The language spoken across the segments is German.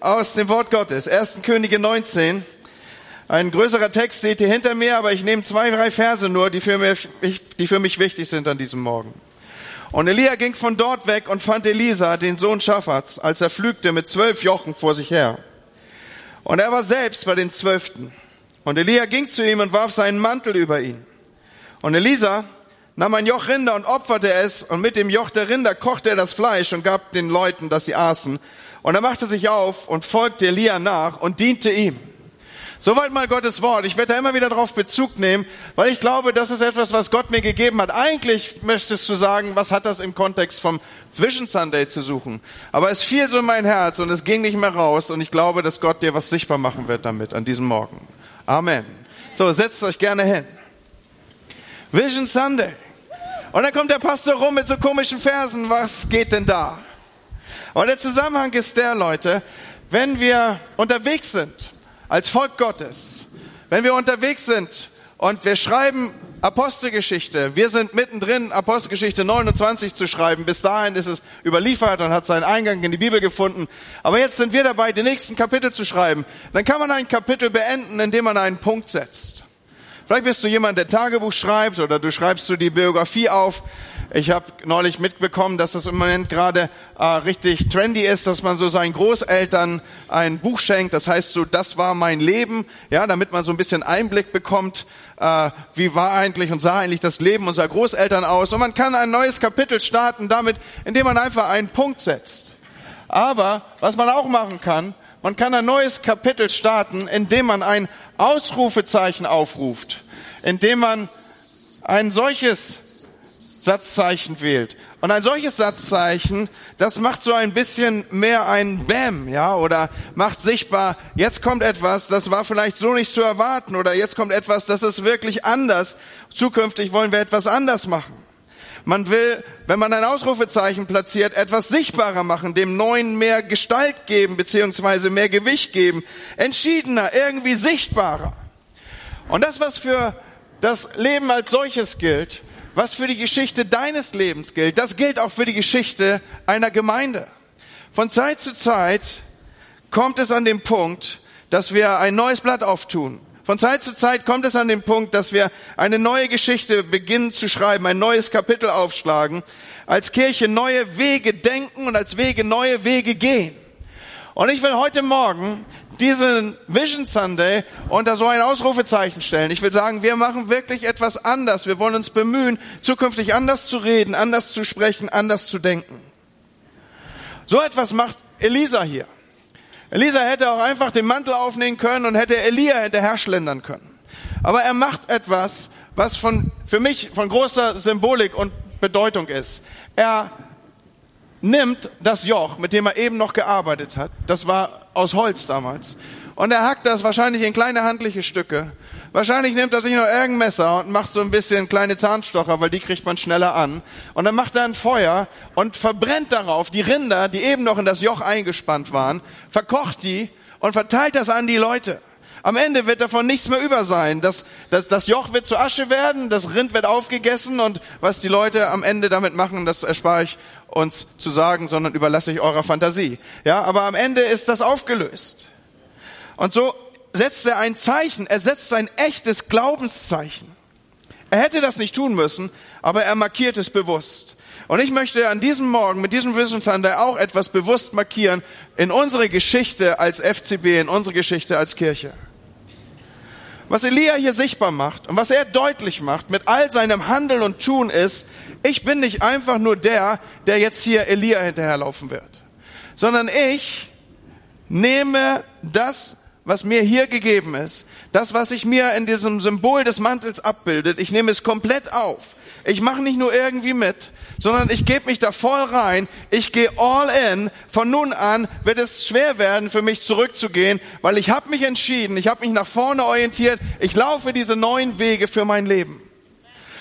Aus dem Wort Gottes, 1. Könige 19. Ein größerer Text seht ihr hinter mir, aber ich nehme zwei, drei Verse nur, die für, mich, die für mich wichtig sind an diesem Morgen. Und Elia ging von dort weg und fand Elisa, den Sohn Schaffats, als er pflügte mit zwölf Jochen vor sich her. Und er war selbst bei den Zwölften. Und Elia ging zu ihm und warf seinen Mantel über ihn. Und Elisa nahm ein Joch Rinder und opferte es, und mit dem Joch der Rinder kochte er das Fleisch und gab den Leuten, dass sie aßen. Und er machte sich auf und folgte Elia nach und diente ihm. Soweit mal Gottes Wort. Ich werde da immer wieder darauf Bezug nehmen, weil ich glaube, das ist etwas, was Gott mir gegeben hat. Eigentlich möchtest du sagen, was hat das im Kontext vom Vision Sunday zu suchen? Aber es fiel so in mein Herz und es ging nicht mehr raus und ich glaube, dass Gott dir was sichtbar machen wird damit an diesem Morgen. Amen. So, setzt euch gerne hin. Vision Sunday. Und dann kommt der Pastor rum mit so komischen Versen. Was geht denn da? Aber der Zusammenhang ist der, Leute, wenn wir unterwegs sind als Volk Gottes, wenn wir unterwegs sind und wir schreiben Apostelgeschichte, wir sind mittendrin, Apostelgeschichte 29 zu schreiben. Bis dahin ist es überliefert und hat seinen Eingang in die Bibel gefunden. Aber jetzt sind wir dabei, die nächsten Kapitel zu schreiben. Dann kann man ein Kapitel beenden, indem man einen Punkt setzt. Vielleicht bist du jemand, der Tagebuch schreibt oder du schreibst du die Biografie auf. Ich habe neulich mitbekommen, dass es im Moment gerade äh, richtig trendy ist, dass man so seinen Großeltern ein Buch schenkt. Das heißt so, das war mein Leben, ja, damit man so ein bisschen Einblick bekommt, äh, wie war eigentlich und sah eigentlich das Leben unserer Großeltern aus. Und man kann ein neues Kapitel starten damit, indem man einfach einen Punkt setzt. Aber was man auch machen kann, man kann ein neues Kapitel starten, indem man ein Ausrufezeichen aufruft, indem man ein solches Satzzeichen wählt. Und ein solches Satzzeichen, das macht so ein bisschen mehr ein Bam, ja, oder macht sichtbar, jetzt kommt etwas, das war vielleicht so nicht zu erwarten, oder jetzt kommt etwas, das ist wirklich anders. Zukünftig wollen wir etwas anders machen. Man will, wenn man ein Ausrufezeichen platziert, etwas sichtbarer machen, dem Neuen mehr Gestalt geben, beziehungsweise mehr Gewicht geben, entschiedener, irgendwie sichtbarer. Und das, was für das Leben als solches gilt, was für die Geschichte deines Lebens gilt, das gilt auch für die Geschichte einer Gemeinde. Von Zeit zu Zeit kommt es an den Punkt, dass wir ein neues Blatt auftun. Von Zeit zu Zeit kommt es an den Punkt, dass wir eine neue Geschichte beginnen zu schreiben, ein neues Kapitel aufschlagen, als Kirche neue Wege denken und als Wege neue Wege gehen. Und ich will heute Morgen diesen Vision Sunday unter so ein Ausrufezeichen stellen. Ich will sagen, wir machen wirklich etwas anders. Wir wollen uns bemühen, zukünftig anders zu reden, anders zu sprechen, anders zu denken. So etwas macht Elisa hier. Elisa hätte auch einfach den Mantel aufnehmen können und hätte Elia hinterher schlendern können. Aber er macht etwas, was von, für mich von großer Symbolik und Bedeutung ist. Er nimmt das Joch, mit dem er eben noch gearbeitet hat, das war aus Holz damals, und er hackt das wahrscheinlich in kleine handliche Stücke. Wahrscheinlich nimmt er sich noch irgendein Messer und macht so ein bisschen kleine Zahnstocher, weil die kriegt man schneller an. Und dann macht er ein Feuer und verbrennt darauf die Rinder, die eben noch in das Joch eingespannt waren, verkocht die und verteilt das an die Leute. Am Ende wird davon nichts mehr über sein. Das, das, das Joch wird zu Asche werden, das Rind wird aufgegessen und was die Leute am Ende damit machen, das erspare ich uns zu sagen, sondern überlasse ich eurer Fantasie. Ja, aber am Ende ist das aufgelöst. Und so setzt er ein Zeichen, er setzt sein echtes Glaubenszeichen. Er hätte das nicht tun müssen, aber er markiert es bewusst. Und ich möchte an diesem Morgen mit diesem Wissensander auch etwas bewusst markieren in unsere Geschichte als FCB, in unsere Geschichte als Kirche. Was Elia hier sichtbar macht und was er deutlich macht mit all seinem Handeln und Tun ist, ich bin nicht einfach nur der, der jetzt hier Elia hinterherlaufen wird, sondern ich nehme das, was mir hier gegeben ist, das, was sich mir in diesem Symbol des Mantels abbildet, ich nehme es komplett auf. Ich mache nicht nur irgendwie mit, sondern ich gebe mich da voll rein. Ich gehe all in. Von nun an wird es schwer werden für mich zurückzugehen, weil ich habe mich entschieden, ich habe mich nach vorne orientiert. Ich laufe diese neuen Wege für mein Leben.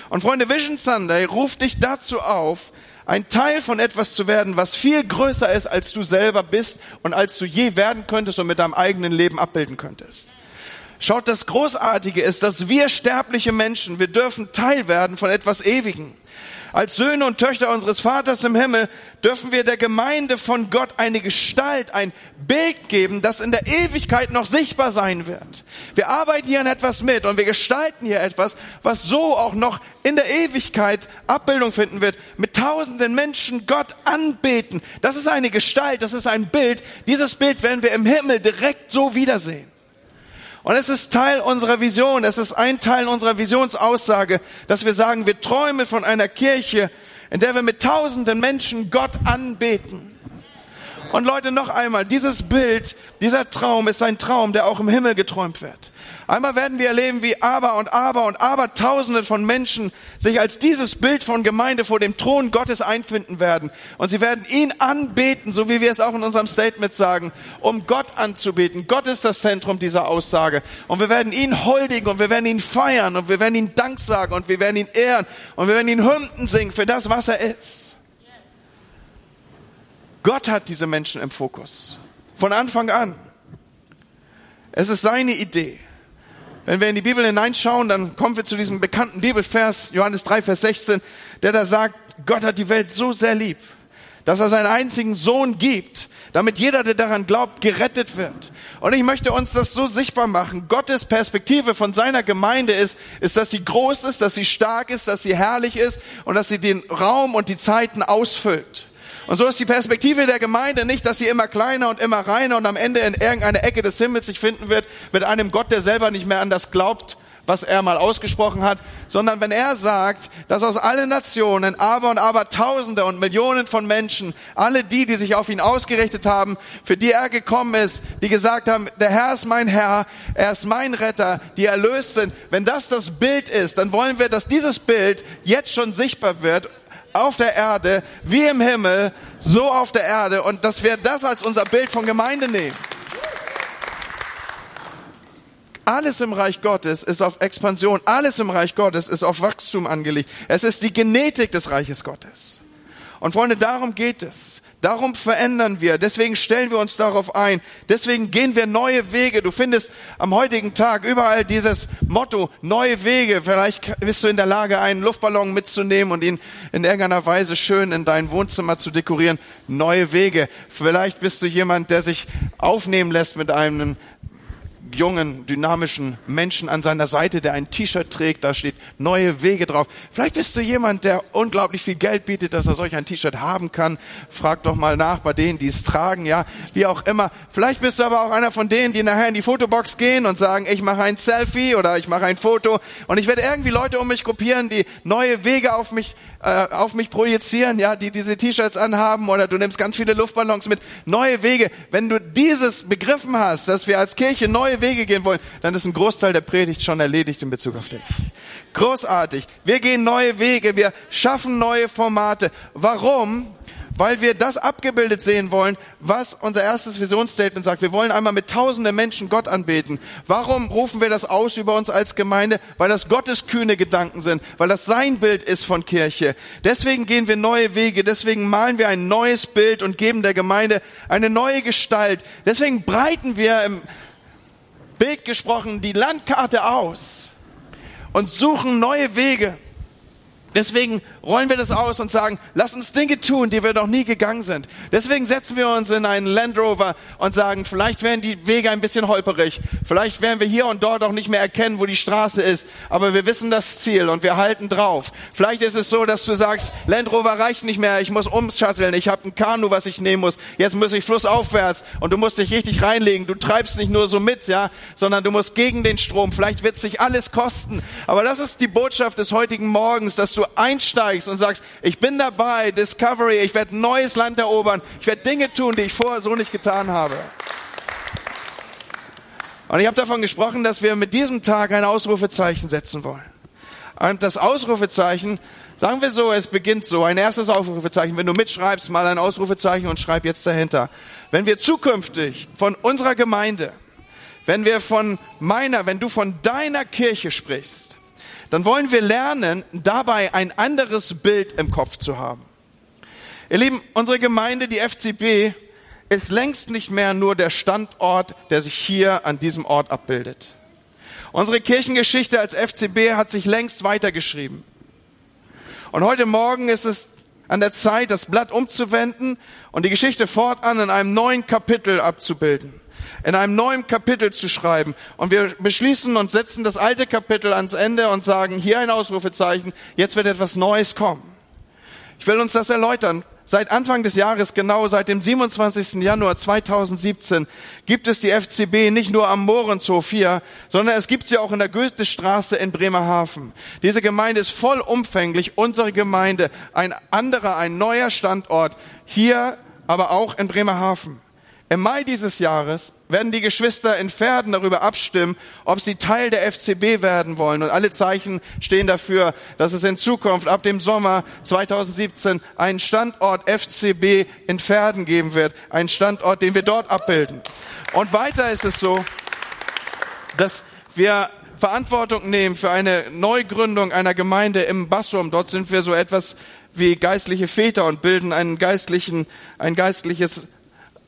Und Freunde, Vision Sunday ruft dich dazu auf, ein Teil von etwas zu werden, was viel größer ist, als du selber bist und als du je werden könntest und mit deinem eigenen Leben abbilden könntest. Schaut, das Großartige ist, dass wir sterbliche Menschen, wir dürfen Teil werden von etwas Ewigen. Als Söhne und Töchter unseres Vaters im Himmel dürfen wir der Gemeinde von Gott eine Gestalt, ein Bild geben, das in der Ewigkeit noch sichtbar sein wird. Wir arbeiten hier an etwas mit und wir gestalten hier etwas, was so auch noch in der Ewigkeit Abbildung finden wird, mit tausenden Menschen Gott anbeten. Das ist eine Gestalt, das ist ein Bild. Dieses Bild werden wir im Himmel direkt so wiedersehen. Und es ist Teil unserer Vision, es ist ein Teil unserer Visionsaussage, dass wir sagen, wir träumen von einer Kirche, in der wir mit tausenden Menschen Gott anbeten. Und Leute, noch einmal, dieses Bild, dieser Traum ist ein Traum, der auch im Himmel geträumt wird. Einmal werden wir erleben, wie aber und aber und aber Tausende von Menschen sich als dieses Bild von Gemeinde vor dem Thron Gottes einfinden werden. Und sie werden ihn anbeten, so wie wir es auch in unserem Statement sagen, um Gott anzubeten. Gott ist das Zentrum dieser Aussage. Und wir werden ihn huldigen und wir werden ihn feiern und wir werden ihn Dank sagen und wir werden ihn ehren und wir werden ihn Hymnen singen für das, was er ist. Gott hat diese Menschen im Fokus. Von Anfang an. Es ist seine Idee. Wenn wir in die Bibel hineinschauen, dann kommen wir zu diesem bekannten Bibelvers, Johannes 3, Vers 16, der da sagt, Gott hat die Welt so sehr lieb, dass er seinen einzigen Sohn gibt, damit jeder, der daran glaubt, gerettet wird. Und ich möchte uns das so sichtbar machen. Gottes Perspektive von seiner Gemeinde ist, ist, dass sie groß ist, dass sie stark ist, dass sie herrlich ist und dass sie den Raum und die Zeiten ausfüllt. Und so ist die Perspektive der Gemeinde nicht, dass sie immer kleiner und immer reiner und am Ende in irgendeiner Ecke des Himmels sich finden wird mit einem Gott, der selber nicht mehr an das glaubt, was er mal ausgesprochen hat, sondern wenn er sagt, dass aus allen Nationen, aber und aber Tausende und Millionen von Menschen, alle die, die sich auf ihn ausgerichtet haben, für die er gekommen ist, die gesagt haben, der Herr ist mein Herr, er ist mein Retter, die erlöst sind, wenn das das Bild ist, dann wollen wir, dass dieses Bild jetzt schon sichtbar wird auf der Erde, wie im Himmel, so auf der Erde und dass wir das als unser Bild von Gemeinde nehmen. Alles im Reich Gottes ist auf Expansion, alles im Reich Gottes ist auf Wachstum angelegt. Es ist die Genetik des Reiches Gottes. Und Freunde, darum geht es. Darum verändern wir. Deswegen stellen wir uns darauf ein. Deswegen gehen wir neue Wege. Du findest am heutigen Tag überall dieses Motto, neue Wege. Vielleicht bist du in der Lage, einen Luftballon mitzunehmen und ihn in irgendeiner Weise schön in dein Wohnzimmer zu dekorieren. Neue Wege. Vielleicht bist du jemand, der sich aufnehmen lässt mit einem jungen, dynamischen Menschen an seiner Seite, der ein T-Shirt trägt, da steht neue Wege drauf. Vielleicht bist du jemand, der unglaublich viel Geld bietet, dass er solch ein T-Shirt haben kann. Frag doch mal nach bei denen, die es tragen, ja, wie auch immer. Vielleicht bist du aber auch einer von denen, die nachher in die Fotobox gehen und sagen, ich mache ein Selfie oder ich mache ein Foto und ich werde irgendwie Leute um mich gruppieren, die neue Wege auf mich äh, auf mich projizieren, ja, die diese T-Shirts anhaben oder du nimmst ganz viele Luftballons mit. Neue Wege. Wenn du dieses begriffen hast, dass wir als Kirche neue Wege gehen wollen, dann ist ein Großteil der Predigt schon erledigt in Bezug auf dich. Großartig. Wir gehen neue Wege, wir schaffen neue Formate. Warum? weil wir das abgebildet sehen wollen, was unser erstes Visionsstatement sagt. Wir wollen einmal mit tausenden Menschen Gott anbeten. Warum rufen wir das aus über uns als Gemeinde? Weil das Gottes kühne Gedanken sind, weil das sein Bild ist von Kirche. Deswegen gehen wir neue Wege, deswegen malen wir ein neues Bild und geben der Gemeinde eine neue Gestalt. Deswegen breiten wir im Bild gesprochen die Landkarte aus und suchen neue Wege. Deswegen rollen wir das aus und sagen, lass uns Dinge tun, die wir noch nie gegangen sind. Deswegen setzen wir uns in einen Land Rover und sagen, vielleicht werden die Wege ein bisschen holperig, vielleicht werden wir hier und dort auch nicht mehr erkennen, wo die Straße ist, aber wir wissen das Ziel und wir halten drauf. Vielleicht ist es so, dass du sagst, Land Rover reicht nicht mehr, ich muss umschatteln, ich habe ein Kanu, was ich nehmen muss, jetzt muss ich flussaufwärts und du musst dich richtig reinlegen. Du treibst nicht nur so mit, ja, sondern du musst gegen den Strom. Vielleicht wird es dich alles kosten, aber das ist die Botschaft des heutigen Morgens, dass du einsteigst und sagst, ich bin dabei, Discovery, ich werde neues Land erobern, ich werde Dinge tun, die ich vorher so nicht getan habe. Und ich habe davon gesprochen, dass wir mit diesem Tag ein Ausrufezeichen setzen wollen. Und das Ausrufezeichen, sagen wir so, es beginnt so, ein erstes Ausrufezeichen. Wenn du mitschreibst, mal ein Ausrufezeichen und schreib jetzt dahinter. Wenn wir zukünftig von unserer Gemeinde, wenn wir von meiner, wenn du von deiner Kirche sprichst, dann wollen wir lernen, dabei ein anderes Bild im Kopf zu haben. Ihr Lieben, unsere Gemeinde, die FCB, ist längst nicht mehr nur der Standort, der sich hier an diesem Ort abbildet. Unsere Kirchengeschichte als FCB hat sich längst weitergeschrieben. Und heute Morgen ist es an der Zeit, das Blatt umzuwenden und die Geschichte fortan in einem neuen Kapitel abzubilden, in einem neuen Kapitel zu schreiben. Und wir beschließen und setzen das alte Kapitel ans Ende und sagen, hier ein Ausrufezeichen, jetzt wird etwas Neues kommen. Ich will uns das erläutern. Seit Anfang des Jahres, genau seit dem 27. Januar 2017, gibt es die FCB nicht nur am Mohrenshof hier, sondern es gibt sie auch in der Goethestraße in Bremerhaven. Diese Gemeinde ist vollumfänglich unsere Gemeinde, ein anderer, ein neuer Standort, hier aber auch in Bremerhaven. Im Mai dieses Jahres werden die Geschwister in Pferden darüber abstimmen, ob sie Teil der FCB werden wollen. Und alle Zeichen stehen dafür, dass es in Zukunft ab dem Sommer 2017 einen Standort FCB in Pferden geben wird. Einen Standort, den wir dort abbilden. Und weiter ist es so, dass wir Verantwortung nehmen für eine Neugründung einer Gemeinde im Bassum. Dort sind wir so etwas wie geistliche Väter und bilden einen geistlichen, ein geistliches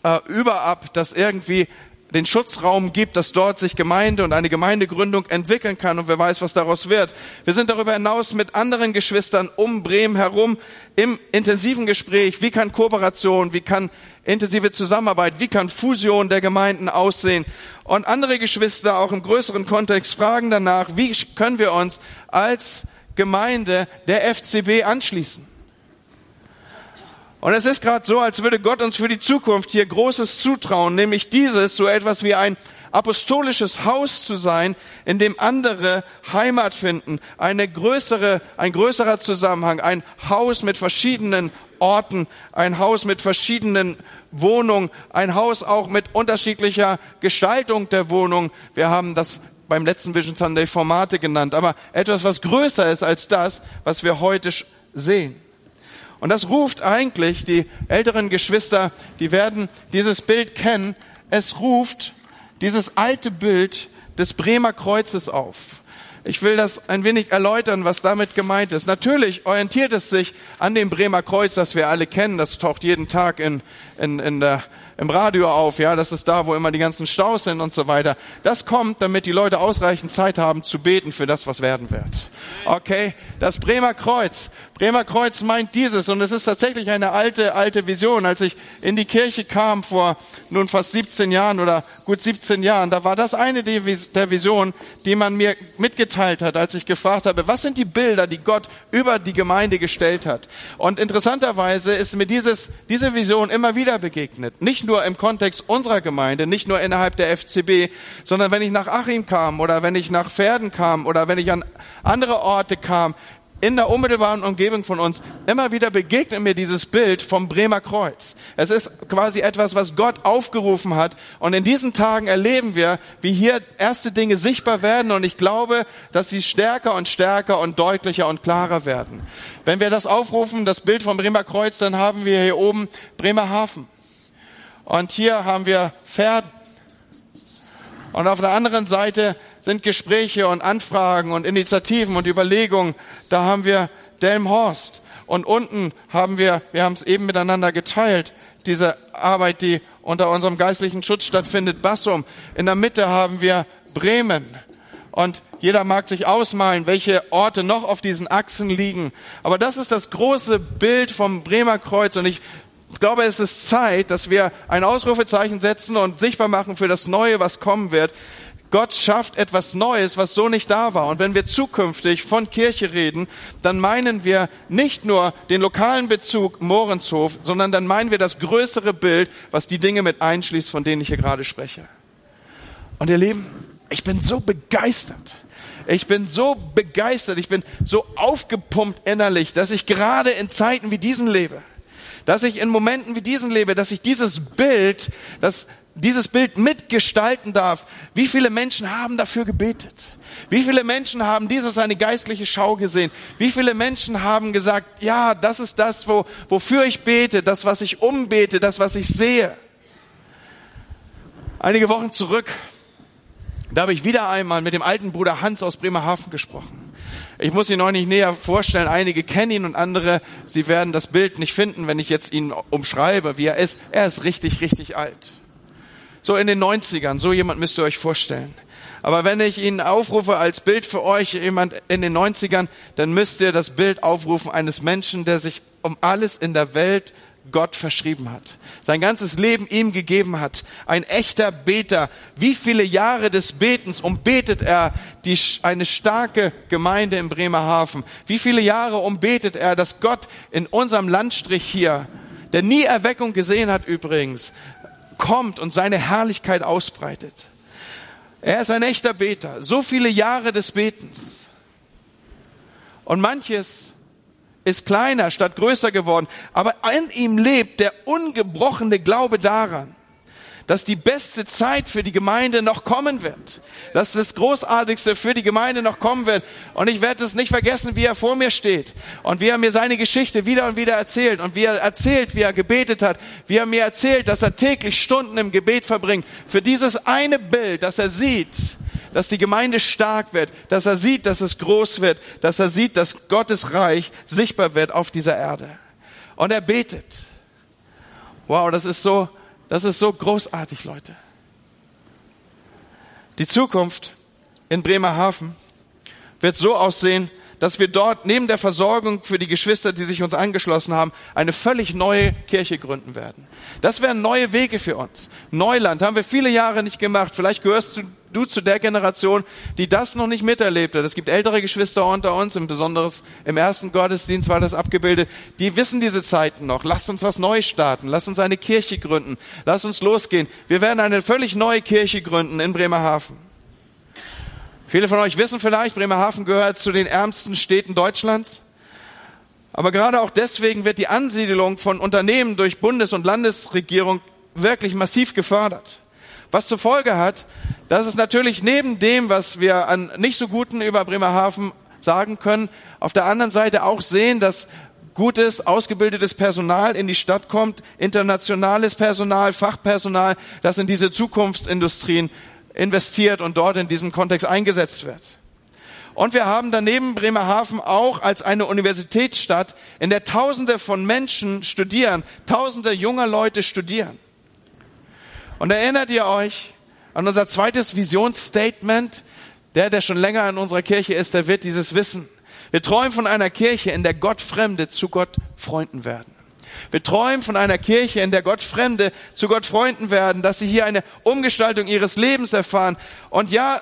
äh, überab, das irgendwie den Schutzraum gibt, dass dort sich Gemeinde und eine Gemeindegründung entwickeln kann und wer weiß, was daraus wird. Wir sind darüber hinaus mit anderen Geschwistern um Bremen herum im intensiven Gespräch, wie kann Kooperation, wie kann intensive Zusammenarbeit, wie kann Fusion der Gemeinden aussehen. Und andere Geschwister auch im größeren Kontext fragen danach, wie können wir uns als Gemeinde der FCB anschließen. Und es ist gerade so, als würde Gott uns für die Zukunft hier Großes zutrauen, nämlich dieses, so etwas wie ein apostolisches Haus zu sein, in dem andere Heimat finden, eine größere, ein größerer Zusammenhang, ein Haus mit verschiedenen Orten, ein Haus mit verschiedenen Wohnungen, ein Haus auch mit unterschiedlicher Gestaltung der Wohnung. Wir haben das beim letzten Vision Sunday Formate genannt, aber etwas, was größer ist als das, was wir heute sehen. Und das ruft eigentlich die älteren Geschwister, die werden dieses Bild kennen. Es ruft dieses alte Bild des Bremer Kreuzes auf. Ich will das ein wenig erläutern, was damit gemeint ist. Natürlich orientiert es sich an dem Bremer Kreuz, das wir alle kennen. Das taucht jeden Tag in, in, in der im Radio auf, ja, das ist da, wo immer die ganzen Staus sind und so weiter. Das kommt, damit die Leute ausreichend Zeit haben zu beten für das, was werden wird. Okay, das Bremer Kreuz. Bremer Kreuz meint dieses und es ist tatsächlich eine alte, alte Vision. Als ich in die Kirche kam vor nun fast 17 Jahren oder gut 17 Jahren, da war das eine der Visionen, die man mir mitgeteilt hat, als ich gefragt habe, was sind die Bilder, die Gott über die Gemeinde gestellt hat? Und interessanterweise ist mir dieses, diese Vision immer wieder begegnet. Nicht nur im Kontext unserer Gemeinde, nicht nur innerhalb der FCB, sondern wenn ich nach Achim kam oder wenn ich nach Pferden kam oder wenn ich an andere Orte kam, in der unmittelbaren Umgebung von uns, immer wieder begegnet mir dieses Bild vom Bremer Kreuz. Es ist quasi etwas, was Gott aufgerufen hat. Und in diesen Tagen erleben wir, wie hier erste Dinge sichtbar werden. Und ich glaube, dass sie stärker und stärker und deutlicher und klarer werden. Wenn wir das aufrufen, das Bild vom Bremer Kreuz, dann haben wir hier oben Bremerhaven. Und hier haben wir Pferden. Und auf der anderen Seite sind Gespräche und Anfragen und Initiativen und Überlegungen. Da haben wir Delmhorst. Und unten haben wir, wir haben es eben miteinander geteilt, diese Arbeit, die unter unserem geistlichen Schutz stattfindet, Bassum. In der Mitte haben wir Bremen. Und jeder mag sich ausmalen, welche Orte noch auf diesen Achsen liegen. Aber das ist das große Bild vom Bremer Kreuz. Und ich glaube, es ist Zeit, dass wir ein Ausrufezeichen setzen und sichtbar machen für das Neue, was kommen wird. Gott schafft etwas Neues, was so nicht da war. Und wenn wir zukünftig von Kirche reden, dann meinen wir nicht nur den lokalen Bezug Morenshof, sondern dann meinen wir das größere Bild, was die Dinge mit einschließt, von denen ich hier gerade spreche. Und ihr Lieben, ich bin so begeistert. Ich bin so begeistert, ich bin so aufgepumpt innerlich, dass ich gerade in Zeiten wie diesen lebe dass ich in Momenten wie diesen lebe, dass ich dieses Bild, dass dieses Bild mitgestalten darf. Wie viele Menschen haben dafür gebetet? Wie viele Menschen haben dieses eine geistliche Schau gesehen? Wie viele Menschen haben gesagt, ja, das ist das, wo, wofür ich bete, das, was ich umbete, das, was ich sehe? Einige Wochen zurück, da habe ich wieder einmal mit dem alten Bruder Hans aus Bremerhaven gesprochen. Ich muss ihn noch nicht näher vorstellen. Einige kennen ihn und andere, sie werden das Bild nicht finden, wenn ich jetzt ihn umschreibe, wie er ist. Er ist richtig, richtig alt. So in den 90ern, so jemand müsst ihr euch vorstellen. Aber wenn ich ihn aufrufe als Bild für euch, jemand in den 90ern, dann müsst ihr das Bild aufrufen eines Menschen, der sich um alles in der Welt Gott verschrieben hat, sein ganzes Leben ihm gegeben hat, ein echter Beter. Wie viele Jahre des Betens umbetet er die, eine starke Gemeinde in Bremerhaven? Wie viele Jahre umbetet er, dass Gott in unserem Landstrich hier, der nie Erweckung gesehen hat übrigens, kommt und seine Herrlichkeit ausbreitet? Er ist ein echter Beter. So viele Jahre des Betens. Und manches ist kleiner statt größer geworden. Aber in ihm lebt der ungebrochene Glaube daran, dass die beste Zeit für die Gemeinde noch kommen wird. Dass das Großartigste für die Gemeinde noch kommen wird. Und ich werde es nicht vergessen, wie er vor mir steht und wie er mir seine Geschichte wieder und wieder erzählt und wie er erzählt, wie er gebetet hat, wie er mir erzählt, dass er täglich Stunden im Gebet verbringt. Für dieses eine Bild, das er sieht, dass die Gemeinde stark wird, dass er sieht, dass es groß wird, dass er sieht, dass Gottes Reich sichtbar wird auf dieser Erde. Und er betet. Wow, das ist so, das ist so großartig, Leute. Die Zukunft in Bremerhaven wird so aussehen, dass wir dort neben der Versorgung für die Geschwister, die sich uns angeschlossen haben, eine völlig neue Kirche gründen werden. Das wären neue Wege für uns. Neuland haben wir viele Jahre nicht gemacht. Vielleicht gehörst du, du zu der Generation, die das noch nicht miterlebt hat. Es gibt ältere Geschwister unter uns, im Besonders im ersten Gottesdienst war das abgebildet. Die wissen diese Zeiten noch. Lasst uns was Neues starten. Lasst uns eine Kirche gründen. Lasst uns losgehen. Wir werden eine völlig neue Kirche gründen in Bremerhaven. Viele von euch wissen vielleicht, Bremerhaven gehört zu den ärmsten Städten Deutschlands. Aber gerade auch deswegen wird die Ansiedelung von Unternehmen durch Bundes- und Landesregierung wirklich massiv gefördert. Was zur Folge hat, dass es natürlich neben dem, was wir an nicht so guten über Bremerhaven sagen können, auf der anderen Seite auch sehen, dass gutes, ausgebildetes Personal in die Stadt kommt, internationales Personal, Fachpersonal, das in diese Zukunftsindustrien investiert und dort in diesem Kontext eingesetzt wird. Und wir haben daneben Bremerhaven auch als eine Universitätsstadt, in der Tausende von Menschen studieren, Tausende junger Leute studieren. Und erinnert ihr euch an unser zweites Visionsstatement? Der, der schon länger in unserer Kirche ist, der wird dieses wissen. Wir träumen von einer Kirche, in der Gott Fremde zu Gott Freunden werden. Wir träumen von einer Kirche, in der Gott Fremde zu Gott Freunden werden, dass sie hier eine Umgestaltung ihres Lebens erfahren. Und ja,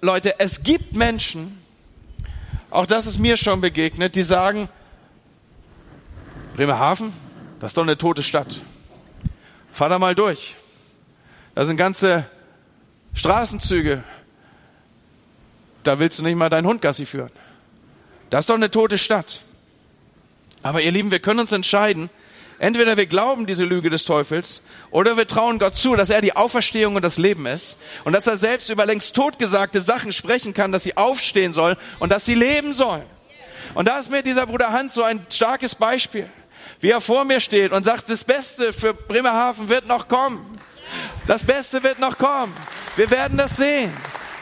Leute, es gibt Menschen, auch das ist mir schon begegnet, die sagen, Bremerhaven, das ist doch eine tote Stadt. Fahr da mal durch. Da sind ganze Straßenzüge. Da willst du nicht mal deinen Hund Gassi führen. Das ist doch eine tote Stadt. Aber ihr Lieben, wir können uns entscheiden, entweder wir glauben diese Lüge des Teufels oder wir trauen Gott zu, dass er die Auferstehung und das Leben ist und dass er selbst über längst totgesagte Sachen sprechen kann, dass sie aufstehen sollen und dass sie leben sollen. Und da ist mir dieser Bruder Hans so ein starkes Beispiel, wie er vor mir steht und sagt, das Beste für Bremerhaven wird noch kommen. Das Beste wird noch kommen. Wir werden das sehen.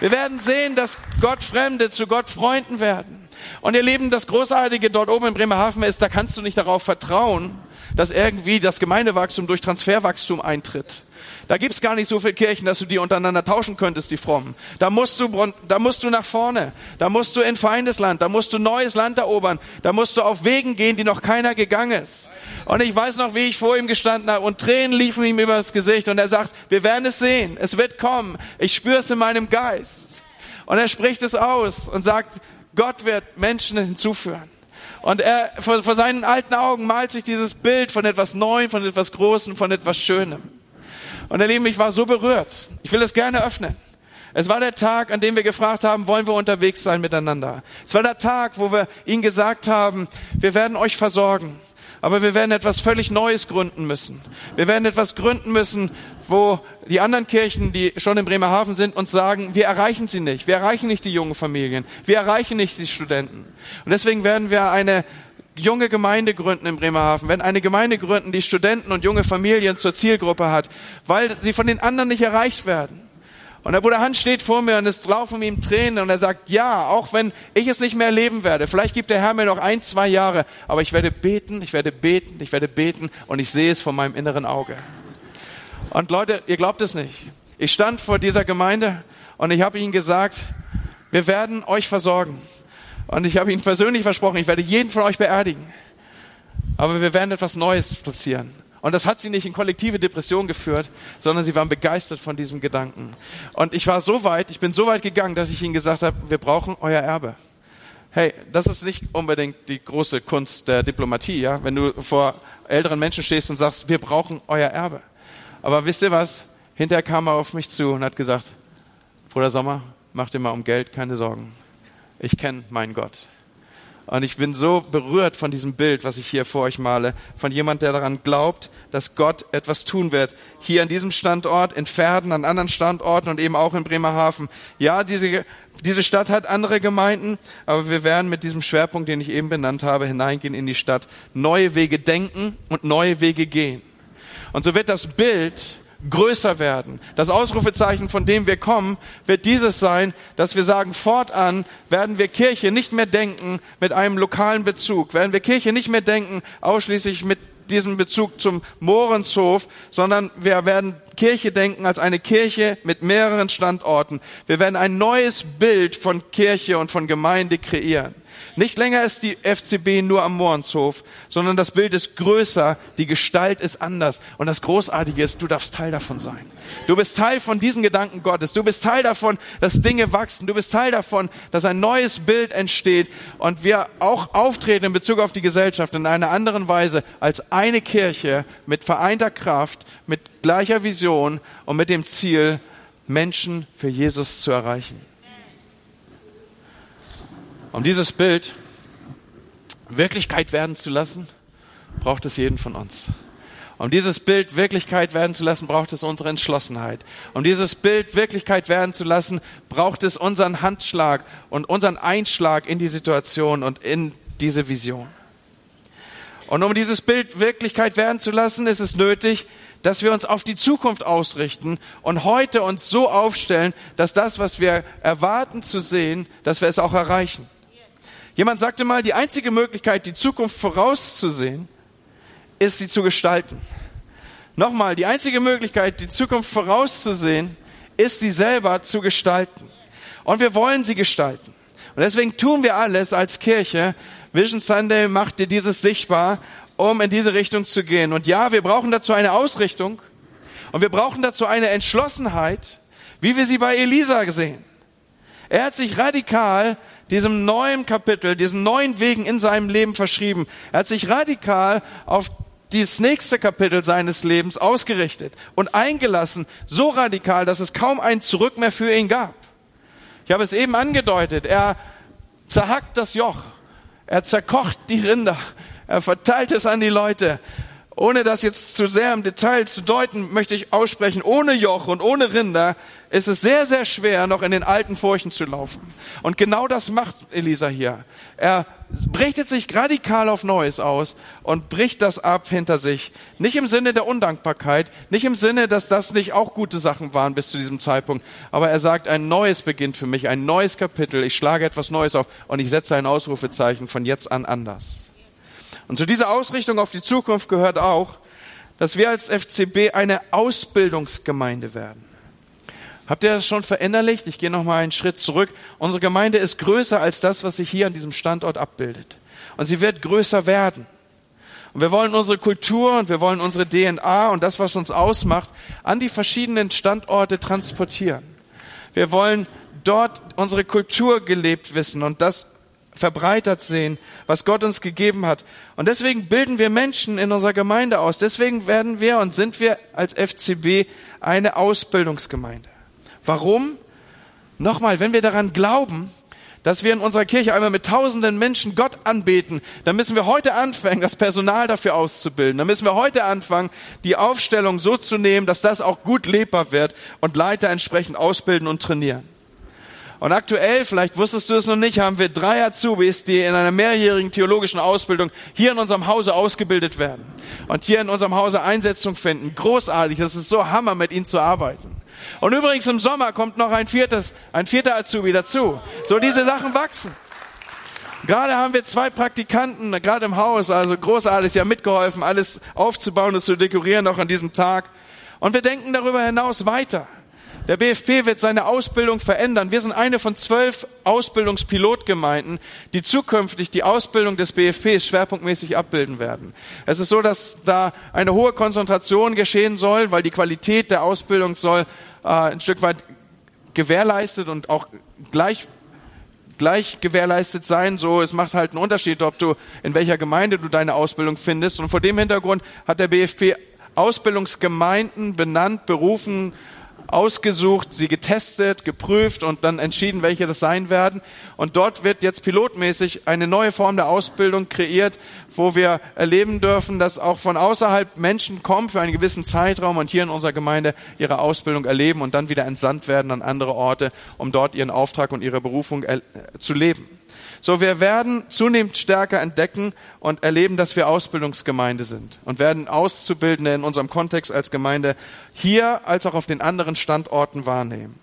Wir werden sehen, dass Gott Fremde zu Gott Freunden werden. Und ihr Lieben, das Großartige dort oben in Bremerhaven ist, da kannst du nicht darauf vertrauen, dass irgendwie das Gemeindewachstum durch Transferwachstum eintritt. Da gibt's gar nicht so viele Kirchen, dass du die untereinander tauschen könntest, die Frommen. Da musst du, da musst du nach vorne. Da musst du in Feindesland. Da musst du neues Land erobern. Da musst du auf Wegen gehen, die noch keiner gegangen ist. Und ich weiß noch, wie ich vor ihm gestanden habe und Tränen liefen ihm übers Gesicht und er sagt, wir werden es sehen. Es wird kommen. Ich spüre es in meinem Geist. Und er spricht es aus und sagt, Gott wird Menschen hinzuführen. Und er, vor, vor seinen alten Augen malt sich dieses Bild von etwas Neuem, von etwas Großem, von etwas Schönem. Und ihr Lieben, ich war so berührt. Ich will es gerne öffnen. Es war der Tag, an dem wir gefragt haben, wollen wir unterwegs sein miteinander. Es war der Tag, wo wir ihnen gesagt haben, wir werden euch versorgen. Aber wir werden etwas völlig Neues gründen müssen. Wir werden etwas gründen müssen, wo die anderen Kirchen, die schon in Bremerhaven sind, uns sagen, wir erreichen sie nicht. Wir erreichen nicht die jungen Familien. Wir erreichen nicht die Studenten. Und deswegen werden wir eine junge Gemeinde gründen in Bremerhaven, werden eine Gemeinde gründen, die Studenten und junge Familien zur Zielgruppe hat, weil sie von den anderen nicht erreicht werden. Und der Bruder Hans steht vor mir und es laufen ihm Tränen und er sagt, ja, auch wenn ich es nicht mehr erleben werde, vielleicht gibt der Herr mir noch ein, zwei Jahre, aber ich werde beten, ich werde beten, ich werde beten und ich sehe es vor meinem inneren Auge. Und Leute, ihr glaubt es nicht. Ich stand vor dieser Gemeinde und ich habe ihnen gesagt, wir werden euch versorgen. Und ich habe ihnen persönlich versprochen, ich werde jeden von euch beerdigen. Aber wir werden etwas Neues passieren. Und das hat sie nicht in kollektive Depression geführt, sondern sie waren begeistert von diesem Gedanken. Und ich war so weit, ich bin so weit gegangen, dass ich ihnen gesagt habe, wir brauchen euer Erbe. Hey, das ist nicht unbedingt die große Kunst der Diplomatie, ja? Wenn du vor älteren Menschen stehst und sagst, wir brauchen euer Erbe. Aber wisst ihr was? Hinterher kam er auf mich zu und hat gesagt, Bruder Sommer, mach dir mal um Geld keine Sorgen. Ich kenne meinen Gott. Und ich bin so berührt von diesem Bild, was ich hier vor euch male, von jemand, der daran glaubt, dass Gott etwas tun wird. Hier an diesem Standort, in Pferden, an anderen Standorten und eben auch in Bremerhaven. Ja, diese, diese Stadt hat andere Gemeinden, aber wir werden mit diesem Schwerpunkt, den ich eben benannt habe, hineingehen in die Stadt, neue Wege denken und neue Wege gehen. Und so wird das Bild größer werden. Das Ausrufezeichen, von dem wir kommen, wird dieses sein, dass wir sagen, fortan werden wir Kirche nicht mehr denken mit einem lokalen Bezug, werden wir Kirche nicht mehr denken ausschließlich mit diesem Bezug zum Mohrenshof, sondern wir werden Kirche denken als eine Kirche mit mehreren Standorten. Wir werden ein neues Bild von Kirche und von Gemeinde kreieren. Nicht länger ist die FCB nur am Morenshof, sondern das Bild ist größer, die Gestalt ist anders. Und das Großartige ist, du darfst Teil davon sein. Du bist Teil von diesen Gedanken Gottes. Du bist Teil davon, dass Dinge wachsen. Du bist Teil davon, dass ein neues Bild entsteht und wir auch auftreten in Bezug auf die Gesellschaft in einer anderen Weise als eine Kirche mit vereinter Kraft, mit gleicher Vision und mit dem Ziel, Menschen für Jesus zu erreichen. Um dieses Bild Wirklichkeit werden zu lassen, braucht es jeden von uns. Um dieses Bild Wirklichkeit werden zu lassen, braucht es unsere Entschlossenheit. Um dieses Bild Wirklichkeit werden zu lassen, braucht es unseren Handschlag und unseren Einschlag in die Situation und in diese Vision. Und um dieses Bild Wirklichkeit werden zu lassen, ist es nötig, dass wir uns auf die Zukunft ausrichten und heute uns so aufstellen, dass das, was wir erwarten zu sehen, dass wir es auch erreichen. Jemand sagte mal, die einzige Möglichkeit, die Zukunft vorauszusehen, ist sie zu gestalten. Nochmal, die einzige Möglichkeit, die Zukunft vorauszusehen, ist sie selber zu gestalten. Und wir wollen sie gestalten. Und deswegen tun wir alles als Kirche. Vision Sunday macht dir dieses sichtbar, um in diese Richtung zu gehen. Und ja, wir brauchen dazu eine Ausrichtung und wir brauchen dazu eine Entschlossenheit, wie wir sie bei Elisa sehen. Er hat sich radikal diesem neuen Kapitel, diesen neuen Wegen in seinem Leben verschrieben. Er hat sich radikal auf dieses nächste Kapitel seines Lebens ausgerichtet und eingelassen, so radikal, dass es kaum ein Zurück mehr für ihn gab. Ich habe es eben angedeutet, er zerhackt das Joch, er zerkocht die Rinder, er verteilt es an die Leute. Ohne das jetzt zu sehr im Detail zu deuten, möchte ich aussprechen, ohne Joch und ohne Rinder ist es sehr, sehr schwer, noch in den alten Furchen zu laufen. Und genau das macht Elisa hier. Er brichtet sich radikal auf Neues aus und bricht das ab hinter sich. Nicht im Sinne der Undankbarkeit, nicht im Sinne, dass das nicht auch gute Sachen waren bis zu diesem Zeitpunkt, aber er sagt, ein neues beginnt für mich, ein neues Kapitel, ich schlage etwas Neues auf und ich setze ein Ausrufezeichen von jetzt an anders. Und zu dieser Ausrichtung auf die Zukunft gehört auch, dass wir als FCB eine Ausbildungsgemeinde werden. Habt ihr das schon verinnerlicht? Ich gehe noch mal einen Schritt zurück. Unsere Gemeinde ist größer als das, was sich hier an diesem Standort abbildet. Und sie wird größer werden. Und wir wollen unsere Kultur und wir wollen unsere DNA und das, was uns ausmacht, an die verschiedenen Standorte transportieren. Wir wollen dort unsere Kultur gelebt wissen und das verbreitert sehen, was Gott uns gegeben hat. Und deswegen bilden wir Menschen in unserer Gemeinde aus. Deswegen werden wir und sind wir als FCB eine Ausbildungsgemeinde. Warum? Nochmal, wenn wir daran glauben, dass wir in unserer Kirche einmal mit tausenden Menschen Gott anbeten, dann müssen wir heute anfangen, das Personal dafür auszubilden. Dann müssen wir heute anfangen, die Aufstellung so zu nehmen, dass das auch gut lebbar wird und Leiter entsprechend ausbilden und trainieren. Und aktuell, vielleicht wusstest du es noch nicht, haben wir drei Azubis, die in einer mehrjährigen theologischen Ausbildung hier in unserem Hause ausgebildet werden und hier in unserem Hause Einsetzung finden. Großartig, es ist so Hammer, mit ihnen zu arbeiten. Und übrigens im Sommer kommt noch ein viertes, ein vierter Azubi dazu. So diese Sachen wachsen. Gerade haben wir zwei Praktikanten, gerade im Haus, also großartig, ja mitgeholfen, alles aufzubauen und zu dekorieren, noch an diesem Tag. Und wir denken darüber hinaus weiter. Der BFP wird seine Ausbildung verändern. Wir sind eine von zwölf Ausbildungspilotgemeinden, die zukünftig die Ausbildung des BFPs schwerpunktmäßig abbilden werden. Es ist so, dass da eine hohe Konzentration geschehen soll, weil die Qualität der Ausbildung soll äh, ein Stück weit gewährleistet und auch gleich gleich gewährleistet sein. So, es macht halt einen Unterschied, ob du in welcher Gemeinde du deine Ausbildung findest. Und vor dem Hintergrund hat der BFP Ausbildungsgemeinden benannt, berufen, ausgesucht, sie getestet, geprüft und dann entschieden, welche das sein werden. Und dort wird jetzt pilotmäßig eine neue Form der Ausbildung kreiert, wo wir erleben dürfen, dass auch von außerhalb Menschen kommen für einen gewissen Zeitraum und hier in unserer Gemeinde ihre Ausbildung erleben und dann wieder entsandt werden an andere Orte, um dort ihren Auftrag und ihre Berufung zu leben. So, wir werden zunehmend stärker entdecken und erleben, dass wir Ausbildungsgemeinde sind und werden Auszubildende in unserem Kontext als Gemeinde hier als auch auf den anderen Standorten wahrnehmen.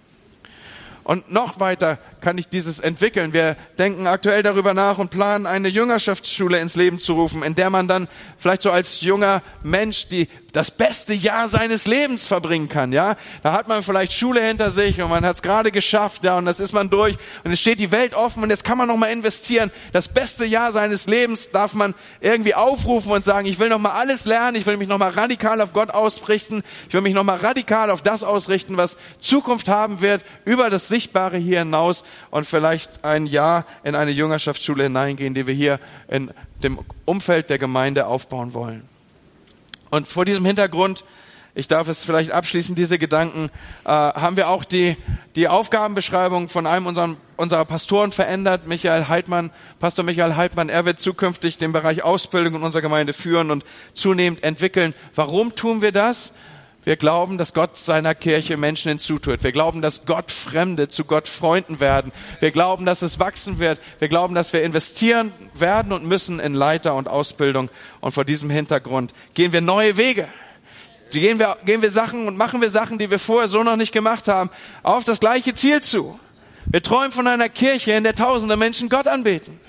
Und noch weiter kann ich dieses entwickeln. Wir denken aktuell darüber nach und planen, eine Jüngerschaftsschule ins Leben zu rufen, in der man dann vielleicht so als junger Mensch die, das beste Jahr seines Lebens verbringen kann, ja. Da hat man vielleicht Schule hinter sich und man hat es gerade geschafft, ja, und das ist man durch und es steht die Welt offen und jetzt kann man noch mal investieren. Das beste Jahr seines Lebens darf man irgendwie aufrufen und sagen, ich will noch mal alles lernen, ich will mich noch mal radikal auf Gott ausrichten, ich will mich noch mal radikal auf das ausrichten, was Zukunft haben wird, über das Sichtbare hier hinaus und vielleicht ein Jahr in eine Jüngerschaftsschule hineingehen, die wir hier in dem Umfeld der Gemeinde aufbauen wollen. Und vor diesem Hintergrund, ich darf es vielleicht abschließen, diese Gedanken, äh, haben wir auch die, die Aufgabenbeschreibung von einem unserer, unserer Pastoren verändert, Michael Heidmann, Pastor Michael Heidmann. Er wird zukünftig den Bereich Ausbildung in unserer Gemeinde führen und zunehmend entwickeln. Warum tun wir das? Wir glauben, dass Gott seiner Kirche Menschen hinzutut. Wir glauben, dass Gott Fremde zu Gott Freunden werden. Wir glauben, dass es wachsen wird. Wir glauben, dass wir investieren werden und müssen in Leiter und Ausbildung. Und vor diesem Hintergrund gehen wir neue Wege. Gehen wir, gehen wir Sachen und machen wir Sachen, die wir vorher so noch nicht gemacht haben, auf das gleiche Ziel zu. Wir träumen von einer Kirche, in der tausende Menschen Gott anbeten.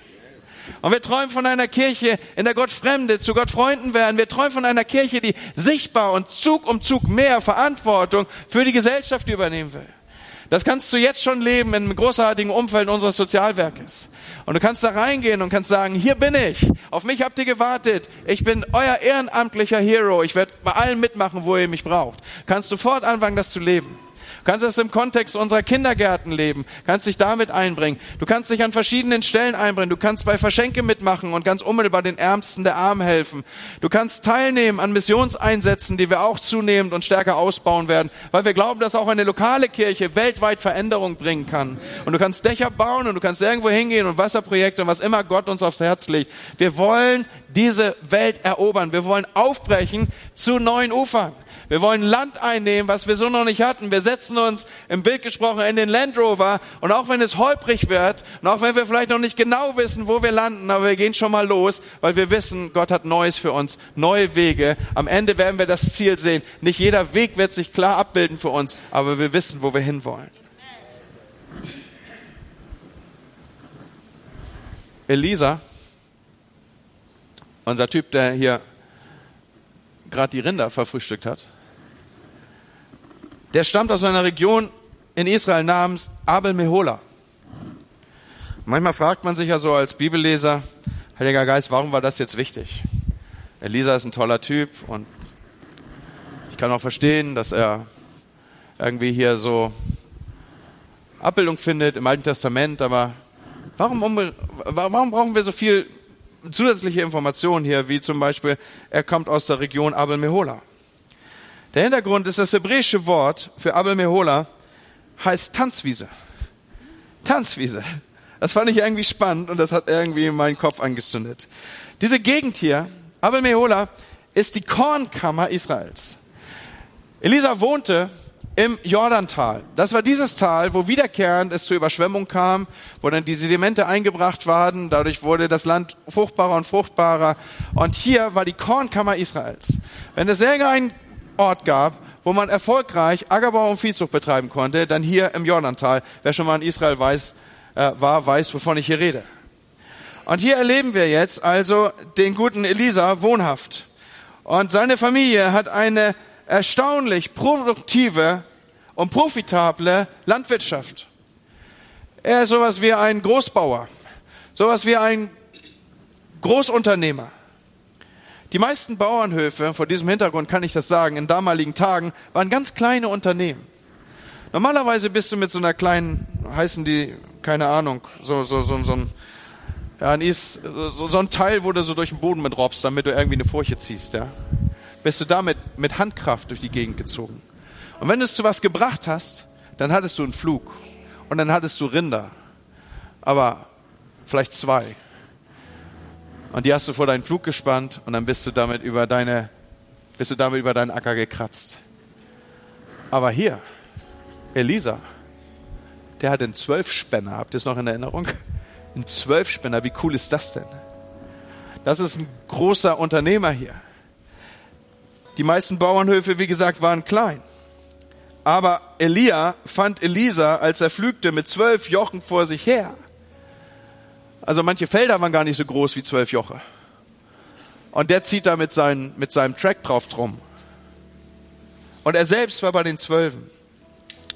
Und wir träumen von einer Kirche, in der Gott Fremde zu Gott Freunden werden. Wir träumen von einer Kirche, die sichtbar und Zug um Zug mehr Verantwortung für die Gesellschaft übernehmen will. Das kannst du jetzt schon leben in großartigen Umfeld unseres Sozialwerkes. Und du kannst da reingehen und kannst sagen, hier bin ich. Auf mich habt ihr gewartet. Ich bin euer ehrenamtlicher Hero. Ich werde bei allem mitmachen, wo ihr mich braucht. Kannst sofort anfangen, das zu leben. Du kannst es im Kontext unserer Kindergärten leben, kannst dich damit einbringen. Du kannst dich an verschiedenen Stellen einbringen. Du kannst bei Verschenke mitmachen und ganz unmittelbar den Ärmsten der Armen helfen. Du kannst teilnehmen an Missionseinsätzen, die wir auch zunehmend und stärker ausbauen werden, weil wir glauben, dass auch eine lokale Kirche weltweit Veränderung bringen kann. Und du kannst Dächer bauen und du kannst irgendwo hingehen und Wasserprojekte und was immer Gott uns aufs Herz legt. Wir wollen diese Welt erobern. Wir wollen aufbrechen zu neuen Ufern. Wir wollen Land einnehmen, was wir so noch nicht hatten. Wir setzen uns im Bild gesprochen in den Land Rover und auch wenn es holprig wird und auch wenn wir vielleicht noch nicht genau wissen, wo wir landen, aber wir gehen schon mal los, weil wir wissen, Gott hat Neues für uns, neue Wege. Am Ende werden wir das Ziel sehen. Nicht jeder Weg wird sich klar abbilden für uns, aber wir wissen, wo wir hinwollen. Elisa, unser Typ, der hier gerade die Rinder verfrühstückt hat, der stammt aus einer Region in Israel namens Abel Mehola. Manchmal fragt man sich ja so als Bibelleser, Heiliger Geist, warum war das jetzt wichtig? Elisa ist ein toller Typ und ich kann auch verstehen, dass er irgendwie hier so Abbildung findet im Alten Testament, aber warum, warum brauchen wir so viel zusätzliche Informationen hier, wie zum Beispiel, er kommt aus der Region Abel Mehola? Der Hintergrund ist das hebräische Wort für Abel Mehola heißt Tanzwiese. Tanzwiese. Das fand ich irgendwie spannend und das hat irgendwie meinen Kopf angezündet. Diese Gegend hier, Abel Mehola, ist die Kornkammer Israels. Elisa wohnte im Jordantal. Das war dieses Tal, wo wiederkehrend es zur Überschwemmung kam, wo dann die Sedimente eingebracht waren. Dadurch wurde das Land fruchtbarer und fruchtbarer. Und hier war die Kornkammer Israels. Wenn es irgendeinen Ort gab, wo man erfolgreich Ackerbau und Viehzucht betreiben konnte, dann hier im Jordantal. Wer schon mal in Israel weiß, äh, war, weiß, wovon ich hier rede. Und hier erleben wir jetzt also den guten Elisa wohnhaft. Und seine Familie hat eine erstaunlich produktive und profitable Landwirtschaft. Er ist sowas wie ein Großbauer, sowas wie ein Großunternehmer. Die meisten Bauernhöfe, vor diesem Hintergrund kann ich das sagen, in damaligen Tagen waren ganz kleine Unternehmen. Normalerweise bist du mit so einer kleinen, heißen die, keine Ahnung, so, so, so, so ein, ja, so, so ein Teil, wo du so durch den Boden mit robst, damit du irgendwie eine Furche ziehst, ja. Bist du damit mit Handkraft durch die Gegend gezogen. Und wenn du es zu was gebracht hast, dann hattest du einen Flug. Und dann hattest du Rinder. Aber vielleicht zwei. Und die hast du vor deinen Flug gespannt und dann bist du damit über deine, bist du damit über deinen Acker gekratzt. Aber hier, Elisa, der hat einen Zwölfspänner. Habt ihr es noch in Erinnerung? Ein Zwölfspänner, wie cool ist das denn? Das ist ein großer Unternehmer hier. Die meisten Bauernhöfe, wie gesagt, waren klein. Aber Elia fand Elisa, als er pflügte, mit zwölf Jochen vor sich her. Also manche Felder waren gar nicht so groß wie zwölf Joche. Und der zieht da mit, seinen, mit seinem Track drauf drum. Und er selbst war bei den Zwölfen.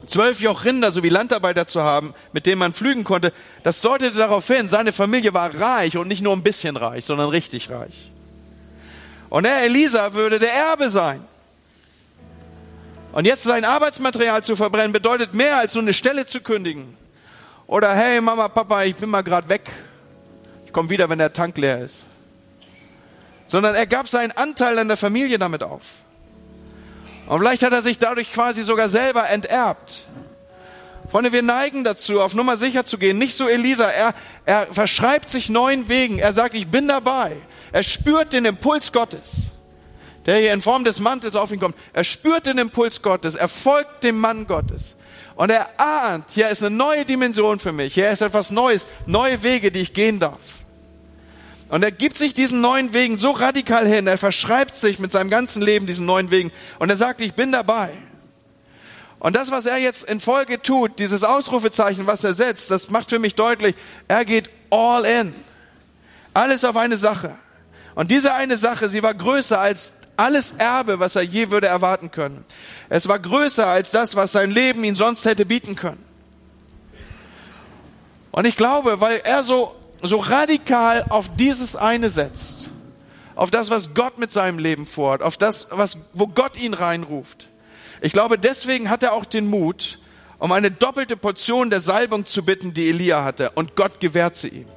Zwölf Joch Rinder sowie Landarbeiter zu haben, mit denen man pflügen konnte, das deutete darauf hin, seine Familie war reich und nicht nur ein bisschen reich, sondern richtig reich. Und er, Elisa, würde der Erbe sein. Und jetzt sein Arbeitsmaterial zu verbrennen, bedeutet mehr als nur eine Stelle zu kündigen. Oder hey Mama, Papa, ich bin mal gerade weg komm wieder, wenn der Tank leer ist. Sondern er gab seinen Anteil an der Familie damit auf. Und vielleicht hat er sich dadurch quasi sogar selber enterbt. Freunde, wir neigen dazu, auf Nummer sicher zu gehen. Nicht so Elisa. Er, er verschreibt sich neuen Wegen. Er sagt, ich bin dabei. Er spürt den Impuls Gottes, der hier in Form des Mantels auf ihn kommt. Er spürt den Impuls Gottes. Er folgt dem Mann Gottes. Und er ahnt, hier ist eine neue Dimension für mich. Hier ist etwas Neues. Neue Wege, die ich gehen darf. Und er gibt sich diesen neuen Wegen so radikal hin. Er verschreibt sich mit seinem ganzen Leben diesen neuen Wegen. Und er sagt, ich bin dabei. Und das, was er jetzt in Folge tut, dieses Ausrufezeichen, was er setzt, das macht für mich deutlich, er geht all in. Alles auf eine Sache. Und diese eine Sache, sie war größer als alles Erbe, was er je würde erwarten können. Es war größer als das, was sein Leben ihn sonst hätte bieten können. Und ich glaube, weil er so so radikal auf dieses eine setzt, auf das, was Gott mit seinem Leben vorhat, auf das, was, wo Gott ihn reinruft. Ich glaube, deswegen hat er auch den Mut, um eine doppelte Portion der Salbung zu bitten, die Elia hatte. Und Gott gewährt sie ihm.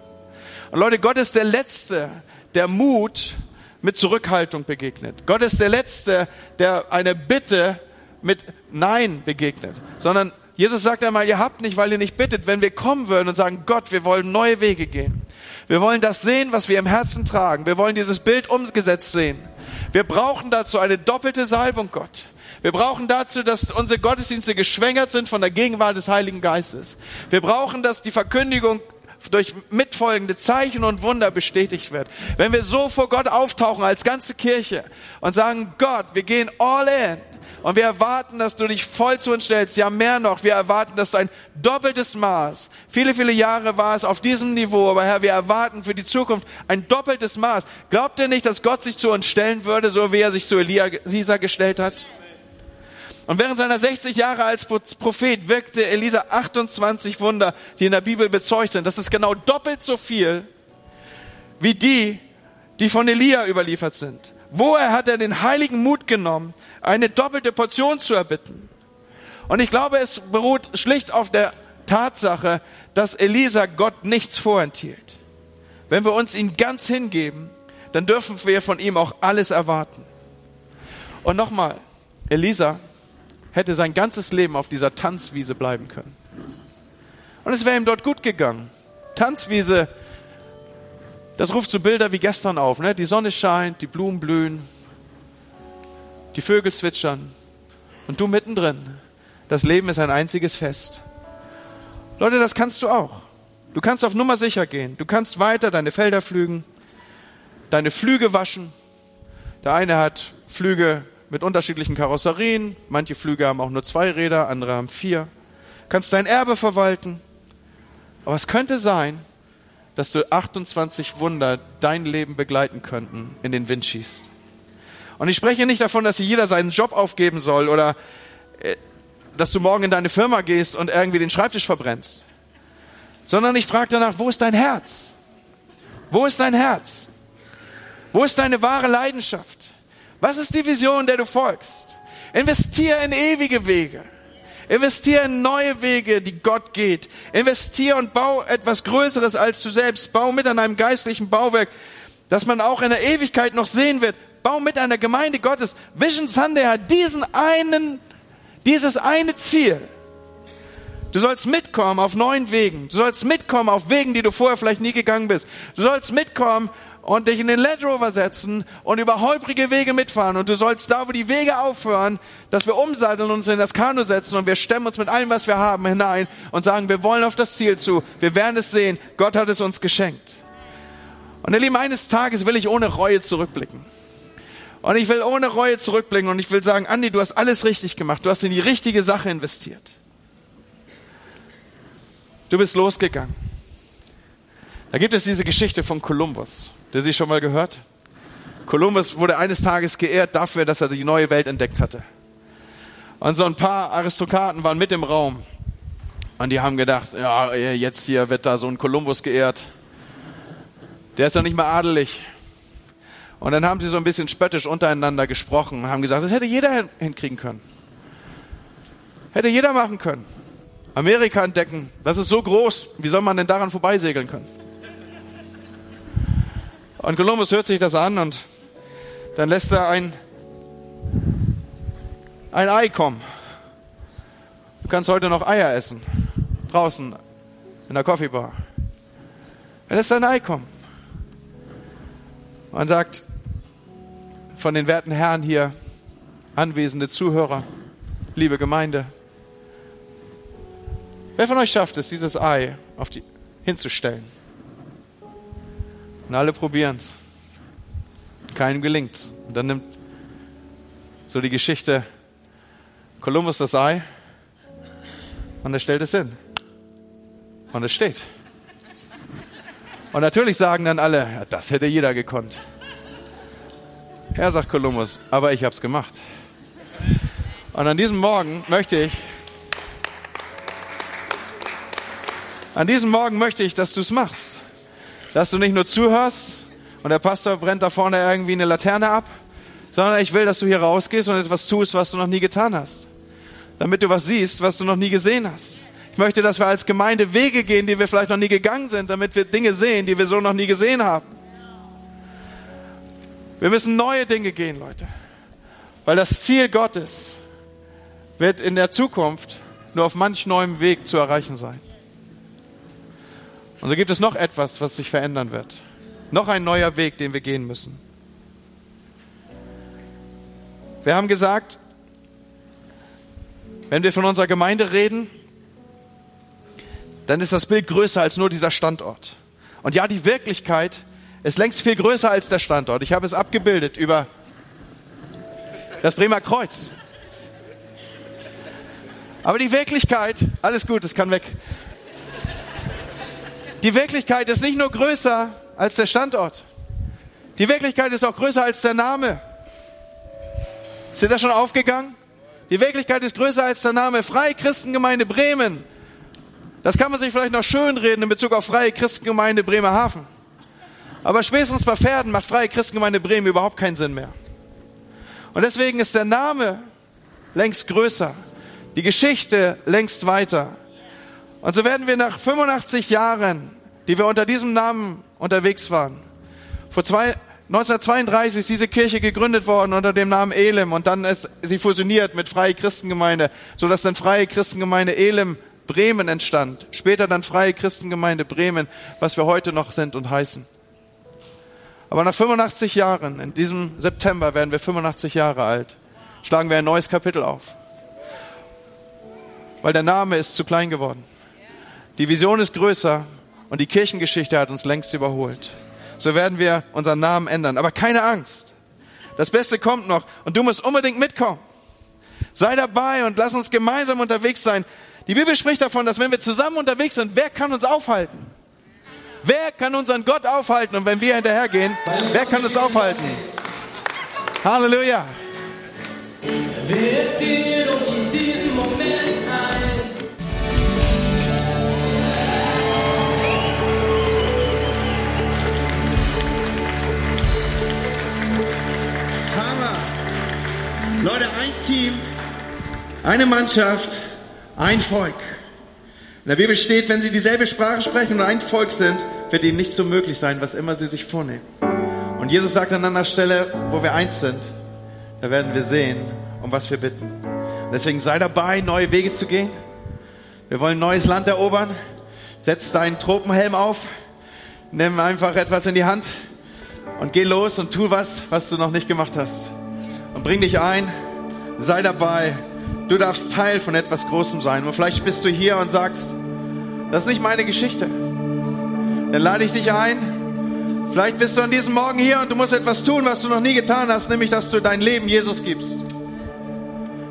Und Leute, Gott ist der Letzte, der Mut mit Zurückhaltung begegnet. Gott ist der Letzte, der eine Bitte mit Nein begegnet, sondern Jesus sagt einmal, ihr habt nicht, weil ihr nicht bittet. Wenn wir kommen würden und sagen, Gott, wir wollen neue Wege gehen. Wir wollen das sehen, was wir im Herzen tragen. Wir wollen dieses Bild umgesetzt sehen. Wir brauchen dazu eine doppelte Salbung, Gott. Wir brauchen dazu, dass unsere Gottesdienste geschwängert sind von der Gegenwart des Heiligen Geistes. Wir brauchen, dass die Verkündigung durch mitfolgende Zeichen und Wunder bestätigt wird. Wenn wir so vor Gott auftauchen als ganze Kirche und sagen, Gott, wir gehen all in, und wir erwarten, dass du dich voll zu uns stellst. Ja, mehr noch. Wir erwarten, dass du ein doppeltes Maß. Viele, viele Jahre war es auf diesem Niveau. Aber Herr, wir erwarten für die Zukunft ein doppeltes Maß. Glaubt ihr nicht, dass Gott sich zu uns stellen würde, so wie er sich zu Elisa gestellt hat? Und während seiner 60 Jahre als Prophet wirkte Elisa 28 Wunder, die in der Bibel bezeugt sind. Das ist genau doppelt so viel wie die, die von Elia überliefert sind. Woher hat er den heiligen Mut genommen, eine doppelte Portion zu erbitten. Und ich glaube, es beruht schlicht auf der Tatsache, dass Elisa Gott nichts vorenthielt. Wenn wir uns ihn ganz hingeben, dann dürfen wir von ihm auch alles erwarten. Und nochmal, Elisa hätte sein ganzes Leben auf dieser Tanzwiese bleiben können. Und es wäre ihm dort gut gegangen. Tanzwiese, das ruft so Bilder wie gestern auf. Ne? Die Sonne scheint, die Blumen blühen, die Vögel zwitschern und du mittendrin. Das Leben ist ein einziges Fest. Leute, das kannst du auch. Du kannst auf Nummer sicher gehen. Du kannst weiter deine Felder pflügen, deine Flüge waschen. Der eine hat Flüge mit unterschiedlichen Karosserien. Manche Flüge haben auch nur zwei Räder, andere haben vier. Kannst dein Erbe verwalten. Aber es könnte sein, dass du 28 Wunder dein Leben begleiten könnten, in den Wind schießt. Und ich spreche nicht davon, dass jeder seinen Job aufgeben soll oder äh, dass du morgen in deine Firma gehst und irgendwie den Schreibtisch verbrennst. Sondern ich frage danach, wo ist dein Herz? Wo ist dein Herz? Wo ist deine wahre Leidenschaft? Was ist die Vision, der du folgst? Investier in ewige Wege. Investier in neue Wege, die Gott geht. Investier und bau etwas Größeres als du selbst. Bau mit an einem geistlichen Bauwerk, das man auch in der Ewigkeit noch sehen wird. Bau mit einer Gemeinde Gottes. Vision Sunday hat diesen einen, dieses eine Ziel. Du sollst mitkommen auf neuen Wegen. Du sollst mitkommen auf Wegen, die du vorher vielleicht nie gegangen bist. Du sollst mitkommen und dich in den Land Rover setzen und über holprige Wege mitfahren. Und du sollst da, wo die Wege aufhören, dass wir umsatteln und uns in das Kanu setzen und wir stemmen uns mit allem, was wir haben, hinein und sagen, wir wollen auf das Ziel zu. Wir werden es sehen. Gott hat es uns geschenkt. Und ihr Lieben, eines Tages will ich ohne Reue zurückblicken. Und ich will ohne Reue zurückblicken und ich will sagen, Andi, du hast alles richtig gemacht. Du hast in die richtige Sache investiert. Du bist losgegangen. Da gibt es diese Geschichte von Kolumbus. Der Sie schon mal gehört? Kolumbus wurde eines Tages geehrt dafür, dass er die neue Welt entdeckt hatte. Und so ein paar Aristokraten waren mit im Raum. Und die haben gedacht, ja, jetzt hier wird da so ein Kolumbus geehrt. Der ist doch nicht mal adelig. Und dann haben sie so ein bisschen spöttisch untereinander gesprochen und haben gesagt, das hätte jeder hinkriegen können. Hätte jeder machen können. Amerika entdecken, das ist so groß, wie soll man denn daran vorbeisegeln können? Und Kolumbus hört sich das an und dann lässt er ein, ein Ei kommen. Du kannst heute noch Eier essen. Draußen in der Coffeebar. Er lässt ein Ei kommen. Man sagt von den werten Herren hier, anwesende Zuhörer, liebe Gemeinde, wer von euch schafft es, dieses Ei auf die, hinzustellen? Und alle probieren es. Keinem gelingt's. Und dann nimmt so die Geschichte Kolumbus das Ei und er stellt es hin. Und es steht. Und natürlich sagen dann alle, das hätte jeder gekonnt. Ja, sagt Kolumbus, aber ich habe es gemacht. Und an diesem Morgen möchte ich, an diesem Morgen möchte ich, dass du es machst dass du nicht nur zuhörst und der Pastor brennt da vorne irgendwie eine Laterne ab, sondern ich will, dass du hier rausgehst und etwas tust, was du noch nie getan hast. Damit du was siehst, was du noch nie gesehen hast. Ich möchte, dass wir als Gemeinde Wege gehen, die wir vielleicht noch nie gegangen sind, damit wir Dinge sehen, die wir so noch nie gesehen haben. Wir müssen neue Dinge gehen, Leute. Weil das Ziel Gottes wird in der Zukunft nur auf manch neuem Weg zu erreichen sein. Und so gibt es noch etwas, was sich verändern wird. Noch ein neuer Weg, den wir gehen müssen. Wir haben gesagt, wenn wir von unserer Gemeinde reden, dann ist das Bild größer als nur dieser Standort. Und ja, die Wirklichkeit ist längst viel größer als der Standort. Ich habe es abgebildet über das Bremer Kreuz. Aber die Wirklichkeit, alles gut, es kann weg. Die Wirklichkeit ist nicht nur größer als der Standort. Die Wirklichkeit ist auch größer als der Name. Ist dir das schon aufgegangen? Die Wirklichkeit ist größer als der Name. Freie Christengemeinde Bremen. Das kann man sich vielleicht noch schön reden in Bezug auf Freie Christengemeinde Bremerhaven. Aber spätestens bei Pferden macht Freie Christengemeinde Bremen überhaupt keinen Sinn mehr. Und deswegen ist der Name längst größer. Die Geschichte längst weiter. Und so werden wir nach 85 Jahren, die wir unter diesem Namen unterwegs waren, vor zwei, 1932 ist diese Kirche gegründet worden unter dem Namen Elim und dann ist sie fusioniert mit Freie Christengemeinde, sodass dann Freie Christengemeinde Elim Bremen entstand. Später dann Freie Christengemeinde Bremen, was wir heute noch sind und heißen. Aber nach 85 Jahren, in diesem September werden wir 85 Jahre alt, schlagen wir ein neues Kapitel auf. Weil der Name ist zu klein geworden. Die Vision ist größer und die Kirchengeschichte hat uns längst überholt. So werden wir unseren Namen ändern. Aber keine Angst. Das Beste kommt noch und du musst unbedingt mitkommen. Sei dabei und lass uns gemeinsam unterwegs sein. Die Bibel spricht davon, dass wenn wir zusammen unterwegs sind, wer kann uns aufhalten? Wer kann unseren Gott aufhalten? Und wenn wir hinterhergehen, wer kann uns aufhalten? Halleluja. Hammer. Leute, ein Team, eine Mannschaft, ein Volk. In der Bibel steht, wenn sie dieselbe Sprache sprechen und ein Volk sind, wird ihnen nicht so möglich sein, was immer sie sich vornehmen. Und Jesus sagt an einer Stelle, wo wir eins sind, da werden wir sehen, um was wir bitten. Deswegen sei dabei, neue Wege zu gehen. Wir wollen neues Land erobern. Setz deinen Tropenhelm auf. Nimm einfach etwas in die Hand und geh los und tu was, was du noch nicht gemacht hast. Und bring dich ein. Sei dabei. Du darfst Teil von etwas Großem sein. Und vielleicht bist du hier und sagst, das ist nicht meine Geschichte. Dann lade ich dich ein. Vielleicht bist du an diesem Morgen hier und du musst etwas tun, was du noch nie getan hast, nämlich dass du dein Leben Jesus gibst.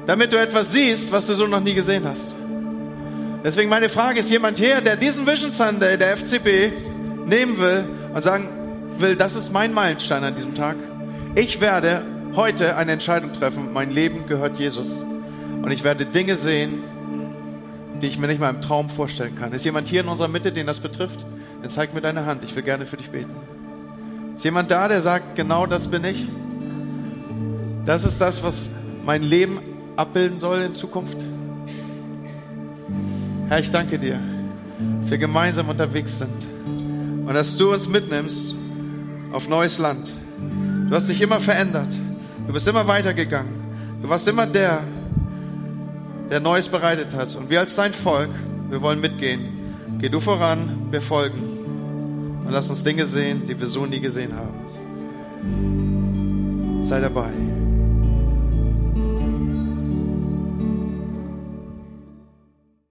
Damit du etwas siehst, was du so noch nie gesehen hast. Deswegen meine Frage, ist jemand hier, der diesen Vision Sunday der FCB nehmen will und sagen will, das ist mein Meilenstein an diesem Tag. Ich werde heute eine Entscheidung treffen. Mein Leben gehört Jesus. Und ich werde Dinge sehen, die ich mir nicht mal im Traum vorstellen kann. Ist jemand hier in unserer Mitte, den das betrifft? Dann zeig mir deine Hand. Ich will gerne für dich beten. Ist jemand da, der sagt, genau das bin ich? Das ist das, was mein Leben abbilden soll in Zukunft? Herr, ich danke dir, dass wir gemeinsam unterwegs sind und dass du uns mitnimmst auf neues Land. Du hast dich immer verändert. Du bist immer weitergegangen. Du warst immer der, der Neues bereitet hat. Und wir als dein Volk, wir wollen mitgehen. Geh du voran, wir folgen. Und lass uns Dinge sehen, die wir so nie gesehen haben. Sei dabei.